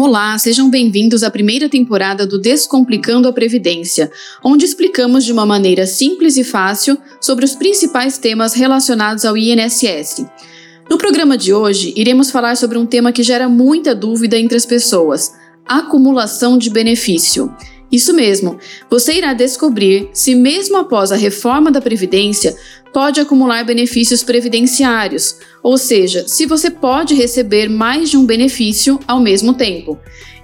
Olá, sejam bem-vindos à primeira temporada do Descomplicando a Previdência, onde explicamos de uma maneira simples e fácil sobre os principais temas relacionados ao INSS. No programa de hoje, iremos falar sobre um tema que gera muita dúvida entre as pessoas: acumulação de benefício. Isso mesmo, você irá descobrir se, mesmo após a reforma da Previdência, pode acumular benefícios previdenciários, ou seja, se você pode receber mais de um benefício ao mesmo tempo.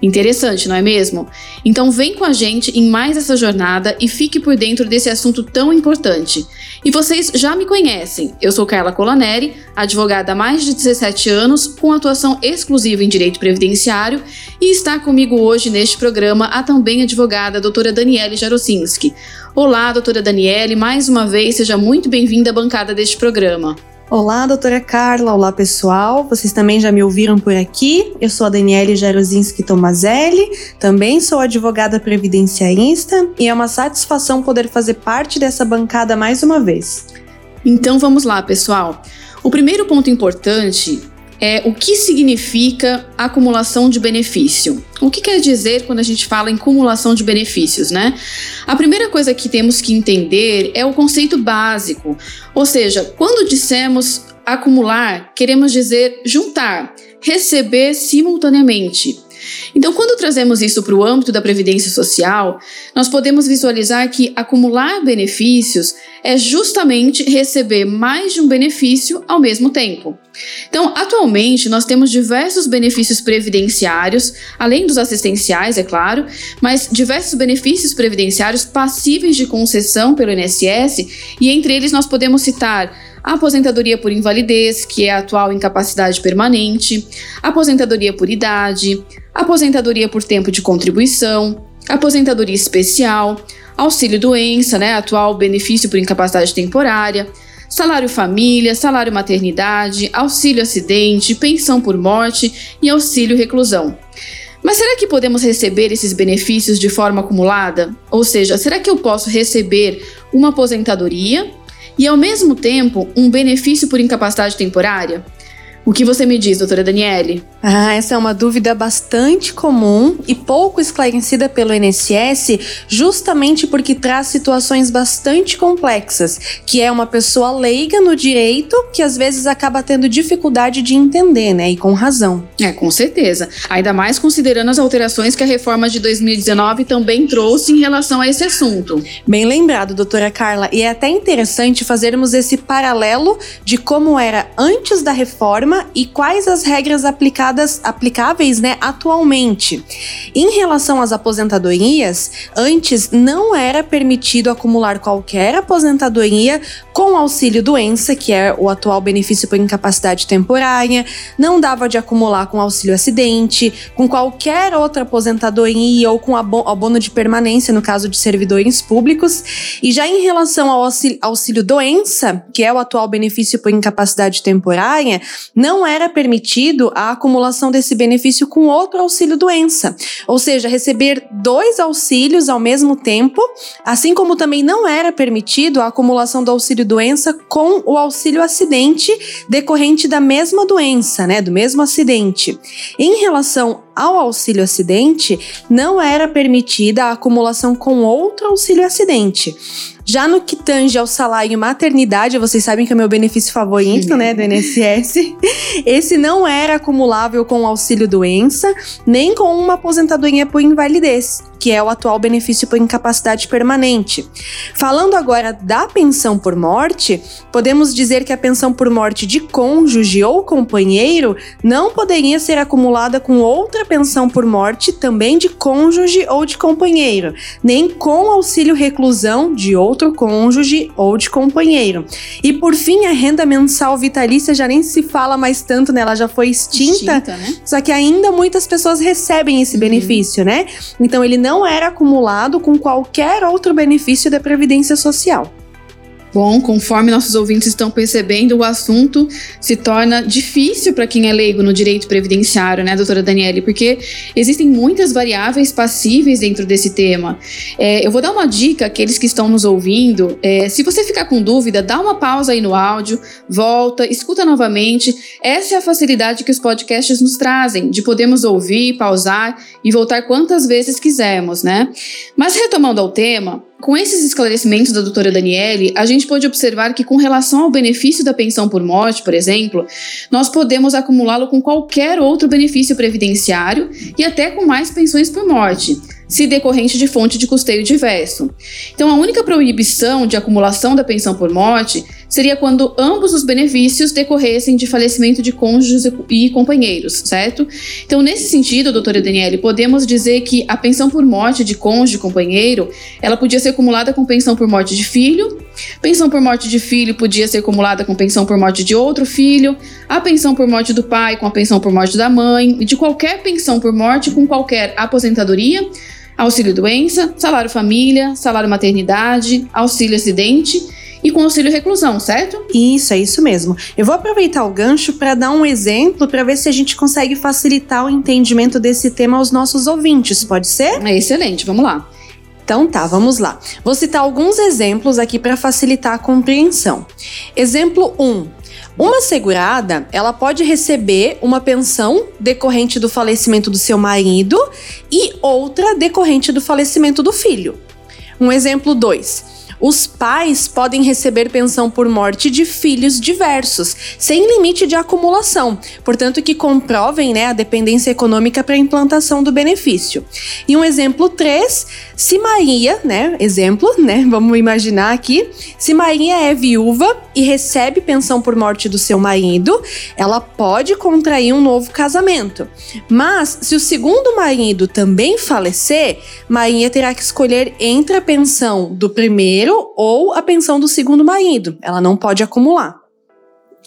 Interessante, não é mesmo? Então vem com a gente em mais essa jornada e fique por dentro desse assunto tão importante. E vocês já me conhecem. Eu sou Carla Colaneri, advogada há mais de 17 anos, com atuação exclusiva em direito previdenciário, e está comigo hoje neste programa a também advogada doutora Daniele Jarosinski. Olá, doutora Daniele, mais uma vez seja muito bem-vinda à bancada deste programa. Olá, doutora Carla. Olá, pessoal. Vocês também já me ouviram por aqui. Eu sou a Daniele Jarozinski Tomazelli, também sou advogada previdenciarista e é uma satisfação poder fazer parte dessa bancada mais uma vez. Então vamos lá, pessoal. O primeiro ponto importante é o que significa acumulação de benefício. O que quer dizer quando a gente fala em acumulação de benefícios, né? A primeira coisa que temos que entender é o conceito básico, ou seja, quando dissemos acumular, queremos dizer juntar, receber simultaneamente. Então, quando trazemos isso para o âmbito da previdência social, nós podemos visualizar que acumular benefícios é justamente receber mais de um benefício ao mesmo tempo. Então, atualmente, nós temos diversos benefícios previdenciários, além dos assistenciais, é claro, mas diversos benefícios previdenciários passíveis de concessão pelo INSS, e entre eles nós podemos citar a aposentadoria por invalidez, que é a atual incapacidade permanente, aposentadoria por idade, aposentadoria por tempo de contribuição, aposentadoria especial, auxílio doença, né, atual benefício por incapacidade temporária, salário família, salário maternidade, auxílio acidente, pensão por morte e auxílio reclusão. Mas será que podemos receber esses benefícios de forma acumulada? Ou seja, será que eu posso receber uma aposentadoria e, ao mesmo tempo, um benefício por incapacidade temporária? O que você me diz, doutora Daniele? Ah, essa é uma dúvida bastante comum e pouco esclarecida pelo INSS, justamente porque traz situações bastante complexas, que é uma pessoa leiga no direito que às vezes acaba tendo dificuldade de entender, né? E com razão. É, com certeza. Ainda mais considerando as alterações que a reforma de 2019 também trouxe em relação a esse assunto. Bem lembrado, doutora Carla, e é até interessante fazermos esse paralelo de como era antes da reforma e quais as regras aplicadas aplicáveis né, atualmente. Em relação às aposentadorias, antes não era permitido acumular qualquer aposentadoria com auxílio doença, que é o atual benefício por incapacidade temporária, não dava de acumular com auxílio acidente, com qualquer outra aposentadoria ou com abono de permanência no caso de servidores públicos. E já em relação ao auxílio, auxílio doença, que é o atual benefício por incapacidade temporária, não era permitido a acumulação desse benefício com outro auxílio doença, ou seja, receber dois auxílios ao mesmo tempo, assim como também não era permitido a acumulação do auxílio doença com o auxílio acidente decorrente da mesma doença, né, do mesmo acidente. Em relação ao auxílio acidente, não era permitida a acumulação com outro auxílio acidente. Já no que tange ao salário maternidade, vocês sabem que é meu benefício favorito, né, do INSS. Esse não era acumulável com o auxílio doença, nem com uma aposentadoria por invalidez, que é o atual benefício por incapacidade permanente. Falando agora da pensão por morte, podemos dizer que a pensão por morte de cônjuge ou companheiro não poderia ser acumulada com outra pensão por morte também de cônjuge ou de companheiro, nem com auxílio reclusão de outro cônjuge ou de companheiro. E por fim, a renda mensal vitalícia já nem se fala mais tanto, né? Ela já foi extinta. extinta né? Só que ainda muitas pessoas recebem esse uhum. benefício, né? Então ele não era acumulado com qualquer outro benefício da Previdência Social. Bom, conforme nossos ouvintes estão percebendo, o assunto se torna difícil para quem é leigo no direito previdenciário, né, doutora Daniele? Porque existem muitas variáveis passíveis dentro desse tema. É, eu vou dar uma dica àqueles que estão nos ouvindo. É, se você ficar com dúvida, dá uma pausa aí no áudio, volta, escuta novamente. Essa é a facilidade que os podcasts nos trazem, de podermos ouvir, pausar e voltar quantas vezes quisermos, né? Mas retomando ao tema, com esses esclarecimentos da doutora Daniele, a gente pode observar que, com relação ao benefício da pensão por morte, por exemplo, nós podemos acumulá-lo com qualquer outro benefício previdenciário e até com mais pensões por morte se decorrente de fonte de custeio diverso. Então, a única proibição de acumulação da pensão por morte seria quando ambos os benefícios decorressem de falecimento de cônjuges e companheiros, certo? Então, nesse sentido, doutora Daniele, podemos dizer que a pensão por morte de cônjuge e companheiro, ela podia ser acumulada com pensão por morte de filho, pensão por morte de filho podia ser acumulada com pensão por morte de outro filho, a pensão por morte do pai com a pensão por morte da mãe, e de qualquer pensão por morte com qualquer aposentadoria, auxílio doença, salário família, salário maternidade, auxílio acidente e com auxílio reclusão, certo? Isso, é isso mesmo. Eu vou aproveitar o gancho para dar um exemplo para ver se a gente consegue facilitar o entendimento desse tema aos nossos ouvintes, pode ser? É excelente, vamos lá. Então tá, vamos lá. Vou citar alguns exemplos aqui para facilitar a compreensão. Exemplo 1. Uma segurada, ela pode receber uma pensão decorrente do falecimento do seu marido e outra decorrente do falecimento do filho. Um exemplo 2. Os pais podem receber pensão por morte de filhos diversos, sem limite de acumulação, portanto que comprovem né, a dependência econômica para a implantação do benefício. E um exemplo 3, se Maria, né, exemplo, né, vamos imaginar aqui, se Maria é viúva e recebe pensão por morte do seu marido, ela pode contrair um novo casamento. Mas se o segundo marido também falecer, Maria terá que escolher entre a pensão do primeiro ou a pensão do segundo marido. Ela não pode acumular.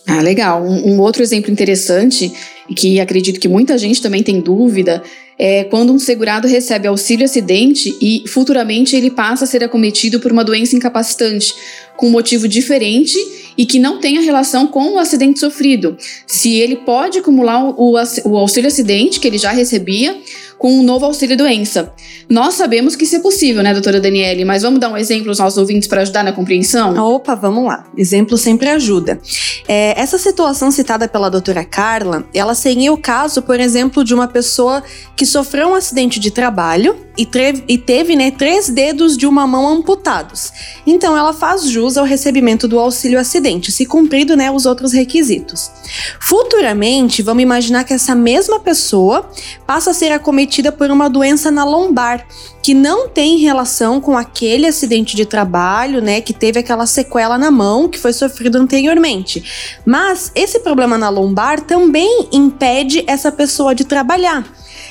Ah, legal. Um, um outro exemplo interessante, que acredito que muita gente também tem dúvida, é quando um segurado recebe auxílio acidente e futuramente ele passa a ser acometido por uma doença incapacitante, com motivo diferente e que não tenha relação com o acidente sofrido. Se ele pode acumular o, o auxílio acidente que ele já recebia com um novo auxílio doença. Nós sabemos que isso é possível, né, doutora Daniele? Mas vamos dar um exemplo aos nossos ouvintes para ajudar na compreensão? Opa, vamos lá. Exemplo sempre ajuda. É, essa situação citada pela doutora Carla, ela seria o caso, por exemplo, de uma pessoa que sofreu um acidente de trabalho e, e teve né, três dedos de uma mão amputados. Então, ela faz jus ao recebimento do auxílio acidente, se cumprido né, os outros requisitos. Futuramente, vamos imaginar que essa mesma pessoa passa a ser acometida por uma doença na lombar, que não tem relação com aquele acidente de trabalho, né, que teve aquela sequela na mão que foi sofrido anteriormente. Mas esse problema na lombar também impede essa pessoa de trabalhar.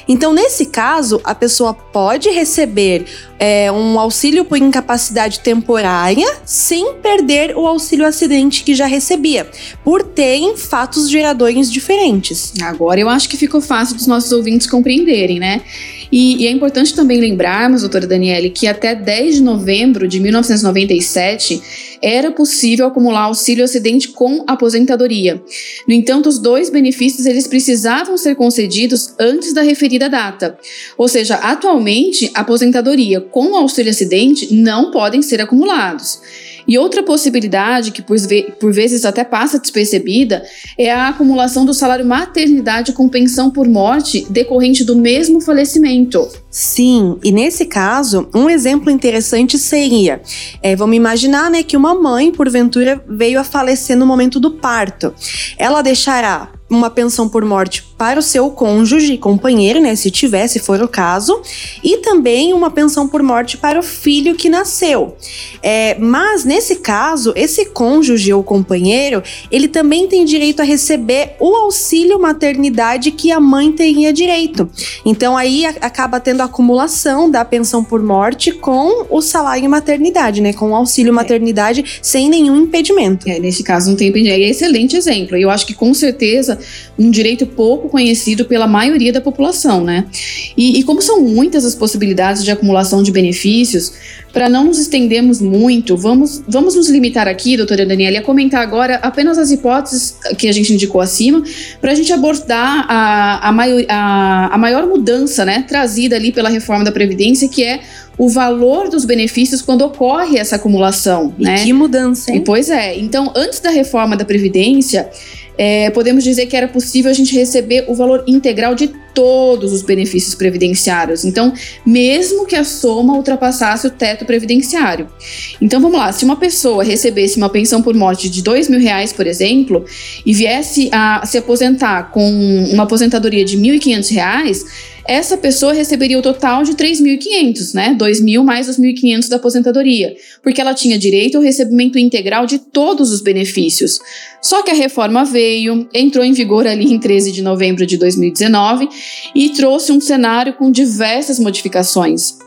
Então, nesse caso, a pessoa pode receber é, um auxílio por incapacidade temporária sem perder o auxílio acidente que já recebia, por terem fatos geradores diferentes. Agora eu acho que ficou fácil dos nossos ouvintes compreenderem, né? E, e, é importante também lembrarmos, doutora Daniele, que até 10 de novembro de 1997 era possível acumular auxílio acidente com aposentadoria. No entanto, os dois benefícios eles precisavam ser concedidos antes da referida data. Ou seja, atualmente, aposentadoria com auxílio acidente não podem ser acumulados. E outra possibilidade, que por, por vezes até passa despercebida, é a acumulação do salário maternidade com pensão por morte decorrente do mesmo falecimento. Sim, e nesse caso, um exemplo interessante seria: é, vamos imaginar né, que uma mãe, porventura, veio a falecer no momento do parto. Ela deixará uma pensão por morte para o seu cônjuge e companheiro, né, se tiver, se for o caso, e também uma pensão por morte para o filho que nasceu. É, mas nesse caso, esse cônjuge ou companheiro, ele também tem direito a receber o auxílio maternidade que a mãe teria direito. Então aí acaba tendo a acumulação da pensão por morte com o salário maternidade, né, com o auxílio é. maternidade sem nenhum impedimento. É, nesse caso não tem impedimento. É excelente exemplo. Eu acho que com certeza um direito pouco conhecido pela maioria da população, né? E, e como são muitas as possibilidades de acumulação de benefícios, para não nos estendermos muito, vamos, vamos nos limitar aqui, doutora Daniela, a comentar agora apenas as hipóteses que a gente indicou acima, para a gente abordar a, a, maior, a, a maior mudança né, trazida ali pela reforma da Previdência, que é o valor dos benefícios quando ocorre essa acumulação. E né? que mudança, hein? E, pois é. Então, antes da reforma da Previdência, é, podemos dizer que era possível a gente receber o valor integral de todos os benefícios previdenciários. Então, mesmo que a soma ultrapassasse o teto previdenciário. Então, vamos lá. Se uma pessoa recebesse uma pensão por morte de dois mil reais, por exemplo, e viesse a se aposentar com uma aposentadoria de mil e quinhentos reais, essa pessoa receberia o total de 3.500, né? 2.000 mais os 1.500 da aposentadoria, porque ela tinha direito ao recebimento integral de todos os benefícios. Só que a reforma veio, entrou em vigor ali em 13 de novembro de 2019 e trouxe um cenário com diversas modificações.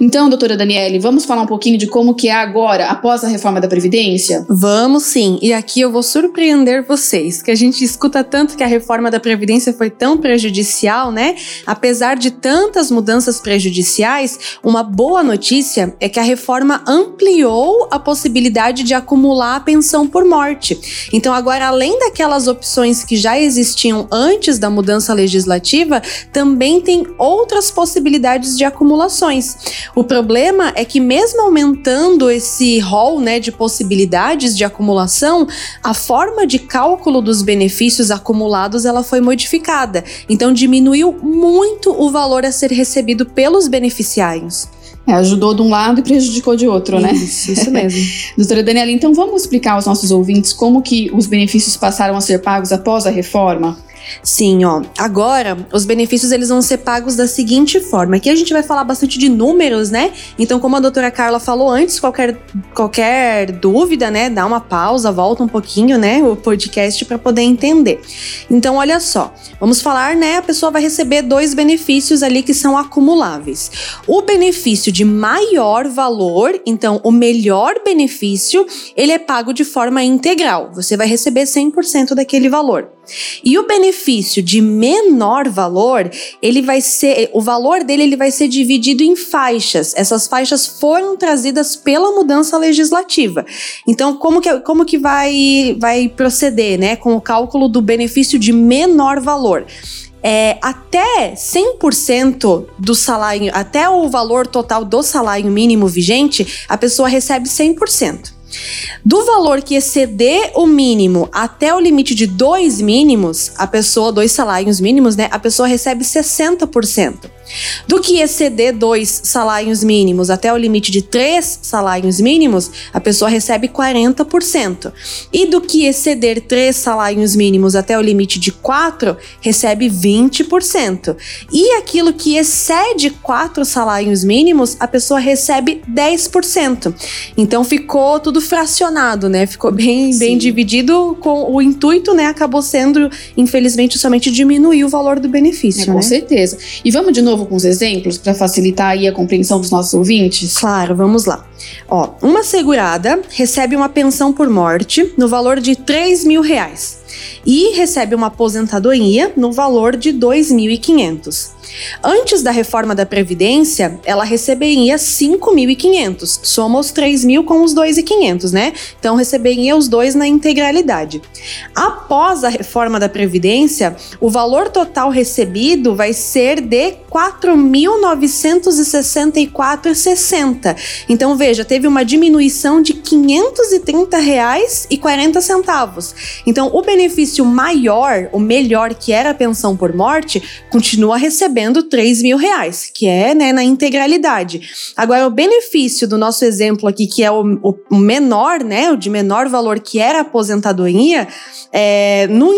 Então, doutora Daniele, vamos falar um pouquinho de como que é agora, após a reforma da Previdência? Vamos sim, e aqui eu vou surpreender vocês, que a gente escuta tanto que a reforma da Previdência foi tão prejudicial, né? Apesar de tantas mudanças prejudiciais, uma boa notícia é que a reforma ampliou a possibilidade de acumular a pensão por morte. Então, agora, além daquelas opções que já existiam antes da mudança legislativa, também tem outras possibilidades de acumulações. O problema é que mesmo aumentando esse rol, né, de possibilidades de acumulação, a forma de cálculo dos benefícios acumulados ela foi modificada. Então diminuiu muito o valor a ser recebido pelos beneficiários. É, ajudou de um lado e prejudicou de outro, né? Isso, isso mesmo. Doutora Daniela, então vamos explicar aos nossos ouvintes como que os benefícios passaram a ser pagos após a reforma? Sim, ó. Agora, os benefícios eles vão ser pagos da seguinte forma. Aqui a gente vai falar bastante de números, né? Então, como a doutora Carla falou antes, qualquer, qualquer dúvida, né? Dá uma pausa, volta um pouquinho, né? O podcast para poder entender. Então, olha só. Vamos falar, né? A pessoa vai receber dois benefícios ali que são acumuláveis. O benefício de maior valor, então, o melhor benefício, ele é pago de forma integral. Você vai receber 100% daquele valor. E o benefício de menor valor, ele vai ser, o valor dele ele vai ser dividido em faixas. Essas faixas foram trazidas pela mudança legislativa. Então, como que, como que vai, vai proceder, né, com o cálculo do benefício de menor valor? É, até 100% do salário, até o valor total do salário mínimo vigente, a pessoa recebe 100%. Do valor que exceder o mínimo até o limite de dois mínimos, a pessoa, dois salários mínimos, né? A pessoa recebe 60%. Do que exceder dois salários mínimos até o limite de três salários mínimos, a pessoa recebe 40%. E do que exceder três salários mínimos até o limite de quatro, recebe 20%. E aquilo que excede quatro salários mínimos, a pessoa recebe 10%. Então ficou tudo fracionado, né? Ficou bem, bem dividido com o intuito, né? Acabou sendo, infelizmente, somente diminuir o valor do benefício. É, com né? certeza. E vamos de novo com os exemplos para facilitar aí a compreensão dos nossos ouvintes? Claro, vamos lá. Ó, uma segurada recebe uma pensão por morte no valor de 3 mil reais e recebe uma aposentadoria no valor de 2.500. Antes da reforma da Previdência, ela receberia 5.500, soma os 3.000 com os 2.500, né? Então receberia os dois na integralidade. Após a reforma da Previdência, o valor total recebido vai ser de 4.964,60. Então veja, teve uma diminuição de 530 reais e 40 centavos. Então o benefício maior, o melhor que era a pensão por morte, continua recebendo 3 mil reais, que é né, na integralidade. Agora o benefício do nosso exemplo aqui, que é o, o, o menor, né, o de menor valor que era a aposentadoria, é, no,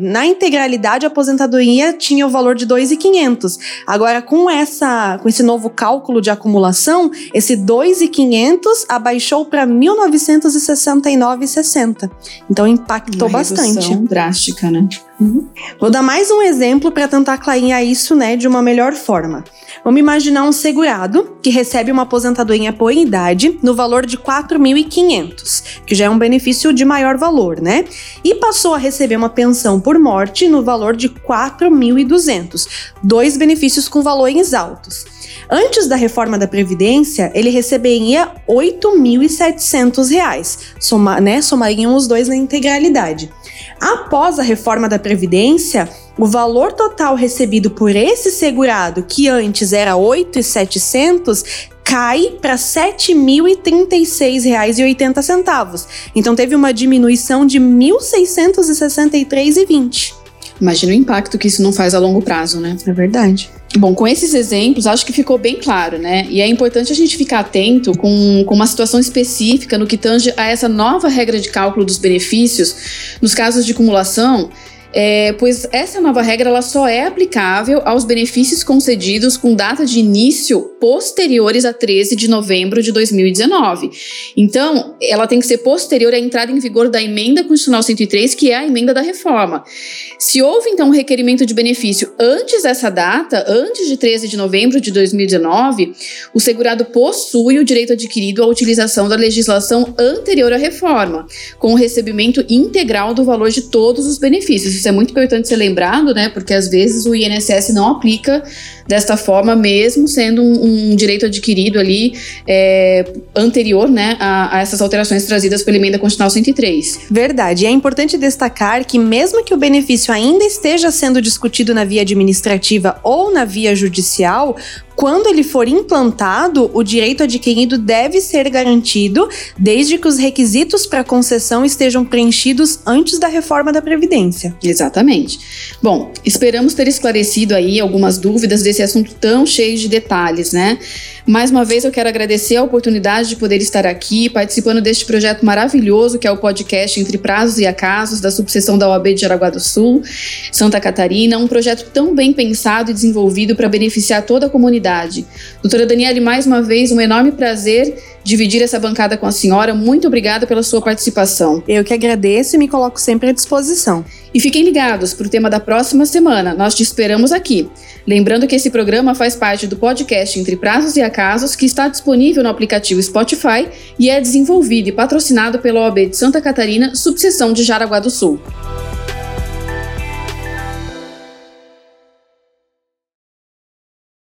na integralidade a aposentadoria tinha o valor de 2.500. Agora com essa com esse novo cálculo de acumulação, esse 2.500 abaixou para 1969,60. Então impactou Uma bastante. Redução drástica, né? Vou dar mais um exemplo para tentar clarear isso, né, de uma melhor forma. Vamos imaginar um segurado que recebe uma aposentadoria por idade no valor de 4.500, que já é um benefício de maior valor, né? E passou a receber uma pensão por morte no valor de 4.200, dois benefícios com valores altos. Antes da reforma da Previdência, ele receberia R$ 8.700, soma, né? Somariam os dois na integralidade. Após a reforma da Previdência, o valor total recebido por esse segurado, que antes era R$ 8.700, cai para R$ 7.036,80. Então teve uma diminuição de R$ 1.663,20. Imagina o impacto que isso não faz a longo prazo, né? É verdade. Bom, com esses exemplos, acho que ficou bem claro, né? E é importante a gente ficar atento com, com uma situação específica no que tange a essa nova regra de cálculo dos benefícios nos casos de acumulação é, pois essa nova regra ela só é aplicável aos benefícios concedidos com data de início posteriores a 13 de novembro de 2019. Então, ela tem que ser posterior à entrada em vigor da emenda constitucional 103, que é a emenda da reforma. Se houve então um requerimento de benefício antes dessa data, antes de 13 de novembro de 2019, o segurado possui o direito adquirido à utilização da legislação anterior à reforma, com o recebimento integral do valor de todos os benefícios isso é muito importante ser lembrado, né? Porque às vezes o INSS não aplica desta forma, mesmo sendo um, um direito adquirido ali é, anterior, né, a, a, essas alterações trazidas pela emenda constitucional 103. Verdade. E é importante destacar que mesmo que o benefício ainda esteja sendo discutido na via administrativa ou na via judicial, quando ele for implantado, o direito adquirido deve ser garantido desde que os requisitos para concessão estejam preenchidos antes da reforma da Previdência. Exatamente. Bom, esperamos ter esclarecido aí algumas dúvidas desse assunto tão cheio de detalhes, né? Mais uma vez eu quero agradecer a oportunidade de poder estar aqui participando deste projeto maravilhoso que é o podcast Entre Prazos e Acasos da subseção da OAB de Jaraguá do Sul, Santa Catarina, um projeto tão bem pensado e desenvolvido para beneficiar toda a comunidade. Doutora Daniele, mais uma vez um enorme prazer dividir essa bancada com a senhora. Muito obrigada pela sua participação. Eu que agradeço e me coloco sempre à disposição. E fiquem ligados para o tema da próxima semana. Nós te esperamos aqui. Lembrando que esse programa faz parte do podcast Entre Prazos e Acasos, que está disponível no aplicativo Spotify e é desenvolvido e patrocinado pela OAB de Santa Catarina, subseção de Jaraguá do Sul.